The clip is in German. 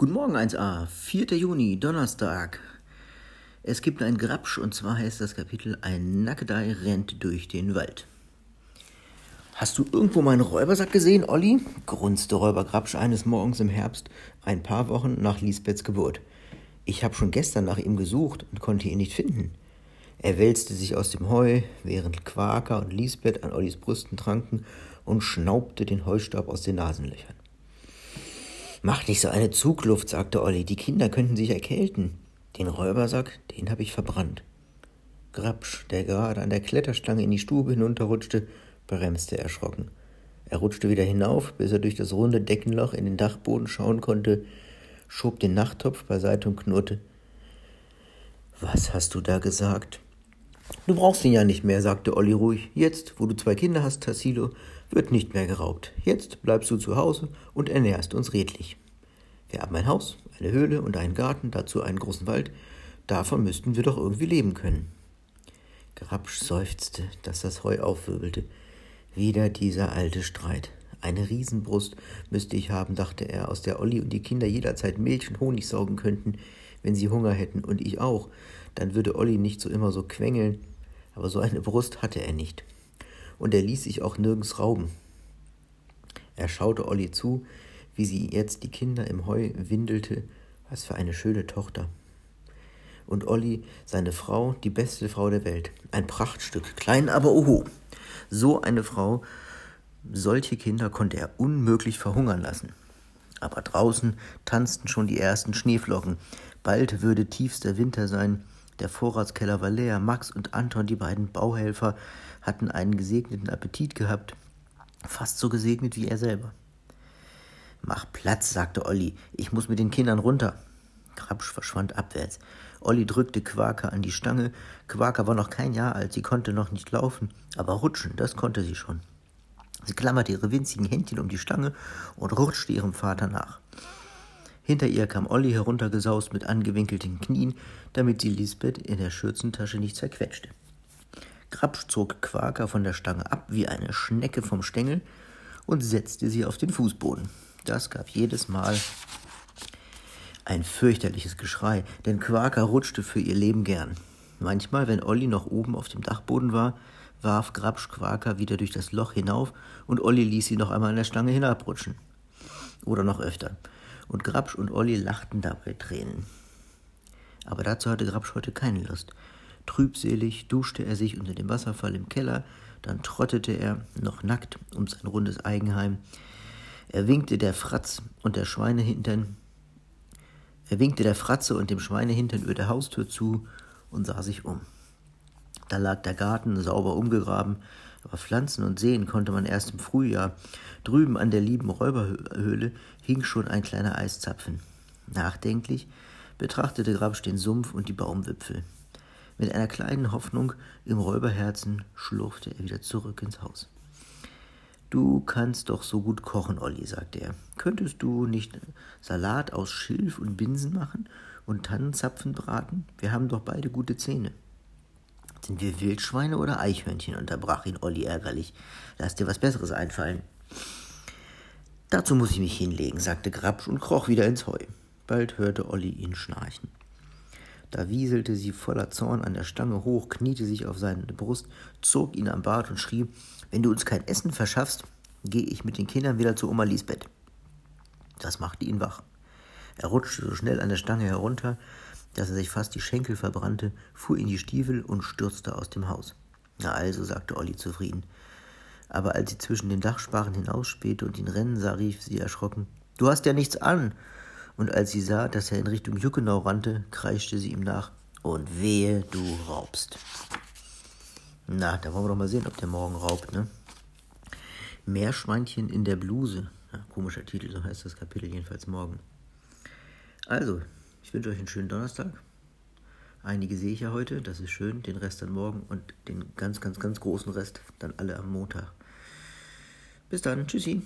Guten Morgen 1a, 4. Juni, Donnerstag. Es gibt ein Grabsch und zwar heißt das Kapitel Ein Nackedei rennt durch den Wald. Hast du irgendwo meinen Räubersack gesehen, Olli? grunzte Räuber Grabsch eines Morgens im Herbst, ein paar Wochen nach Lisbeths Geburt. Ich habe schon gestern nach ihm gesucht und konnte ihn nicht finden. Er wälzte sich aus dem Heu, während Quaker und Lisbeth an Ollis Brüsten tranken und schnaubte den Heustaub aus den Nasenlöchern. Mach nicht so eine Zugluft, sagte Olli, die Kinder könnten sich erkälten. Den Räubersack, den habe ich verbrannt. Grabsch, der gerade an der Kletterstange in die Stube hinunterrutschte, bremste erschrocken. Er rutschte wieder hinauf, bis er durch das runde Deckenloch in den Dachboden schauen konnte, schob den Nachttopf beiseite und knurrte. Was hast du da gesagt? Du brauchst ihn ja nicht mehr, sagte Olli ruhig. Jetzt, wo du zwei Kinder hast, Tassilo, wird nicht mehr geraubt. Jetzt bleibst du zu Hause und ernährst uns redlich. Wir haben ein Haus, eine Höhle und einen Garten, dazu einen großen Wald. Davon müssten wir doch irgendwie leben können. Grabsch seufzte, dass das Heu aufwirbelte. Wieder dieser alte Streit. Eine Riesenbrust müsste ich haben, dachte er, aus der Olli und die Kinder jederzeit Milch und Honig saugen könnten, wenn sie Hunger hätten, und ich auch. Dann würde Olli nicht so immer so quengeln. Aber so eine Brust hatte er nicht. Und er ließ sich auch nirgends rauben. Er schaute Olli zu, wie sie jetzt die Kinder im Heu windelte. Was für eine schöne Tochter. Und Olli, seine Frau, die beste Frau der Welt. Ein Prachtstück, klein, aber oho. So eine Frau, solche Kinder konnte er unmöglich verhungern lassen. Aber draußen tanzten schon die ersten Schneeflocken. Bald würde tiefster Winter sein. Der Vorratskeller war leer. Max und Anton, die beiden Bauhelfer, hatten einen gesegneten Appetit gehabt. Fast so gesegnet wie er selber. Mach Platz, sagte Olli. Ich muss mit den Kindern runter. Krabsch verschwand abwärts. Olli drückte Quaker an die Stange. Quaker war noch kein Jahr alt, sie konnte noch nicht laufen, aber rutschen, das konnte sie schon. Sie klammerte ihre winzigen Händchen um die Stange und rutschte ihrem Vater nach. Hinter ihr kam Olli heruntergesaust mit angewinkelten Knien, damit sie Lisbeth in der Schürzentasche nicht zerquetschte. Krabsch zog Quaker von der Stange ab wie eine Schnecke vom Stängel und setzte sie auf den Fußboden. Das gab jedes Mal ein fürchterliches Geschrei, denn Quaker rutschte für ihr Leben gern. Manchmal, wenn Olli noch oben auf dem Dachboden war, warf Grabsch Quaker wieder durch das Loch hinauf und Olli ließ sie noch einmal an der Stange hinabrutschen. Oder noch öfter. Und Grabsch und Olli lachten dabei Tränen. Aber dazu hatte Grabsch heute keine Lust. Trübselig duschte er sich unter dem Wasserfall im Keller, dann trottete er, noch nackt, um sein rundes Eigenheim, er winkte der Fratz und der Schweinehintern. Er winkte der Fratze und dem Schweinehintern über der Haustür zu und sah sich um. Da lag der Garten sauber umgegraben, aber pflanzen und sehen konnte man erst im Frühjahr. Drüben an der lieben Räuberhöhle hing schon ein kleiner Eiszapfen. Nachdenklich betrachtete Grabsch den Sumpf und die Baumwipfel. Mit einer kleinen Hoffnung im Räuberherzen schlurfte er wieder zurück ins Haus. Du kannst doch so gut kochen, Olli, sagte er. Könntest du nicht Salat aus Schilf und Binsen machen und Tannenzapfen braten? Wir haben doch beide gute Zähne. Sind wir Wildschweine oder Eichhörnchen? unterbrach ihn Olli ärgerlich. Lass dir was Besseres einfallen. Dazu muss ich mich hinlegen, sagte Grabsch und kroch wieder ins Heu. Bald hörte Olli ihn schnarchen. Da wieselte sie voller Zorn an der Stange hoch, kniete sich auf seine Brust, zog ihn am Bart und schrie, wenn du uns kein Essen verschaffst, gehe ich mit den Kindern wieder zu Oma Lisbeth. Das machte ihn wach. Er rutschte so schnell an der Stange herunter, dass er sich fast die Schenkel verbrannte, fuhr in die Stiefel und stürzte aus dem Haus. Na also, sagte Olli zufrieden. Aber als sie zwischen den Dachsparren hinausspähte und ihn rennen sah, rief sie erschrocken, Du hast ja nichts an und als sie sah, dass er in Richtung Juckenau rannte, kreischte sie ihm nach, und wehe, du raubst. Na, da wollen wir doch mal sehen, ob der morgen raubt, ne? Meerschweinchen in der Bluse. Ja, komischer Titel, so heißt das Kapitel jedenfalls morgen. Also, ich wünsche euch einen schönen Donnerstag. Einige sehe ich ja heute, das ist schön, den Rest dann morgen und den ganz, ganz, ganz großen Rest dann alle am Montag. Bis dann, tschüssi.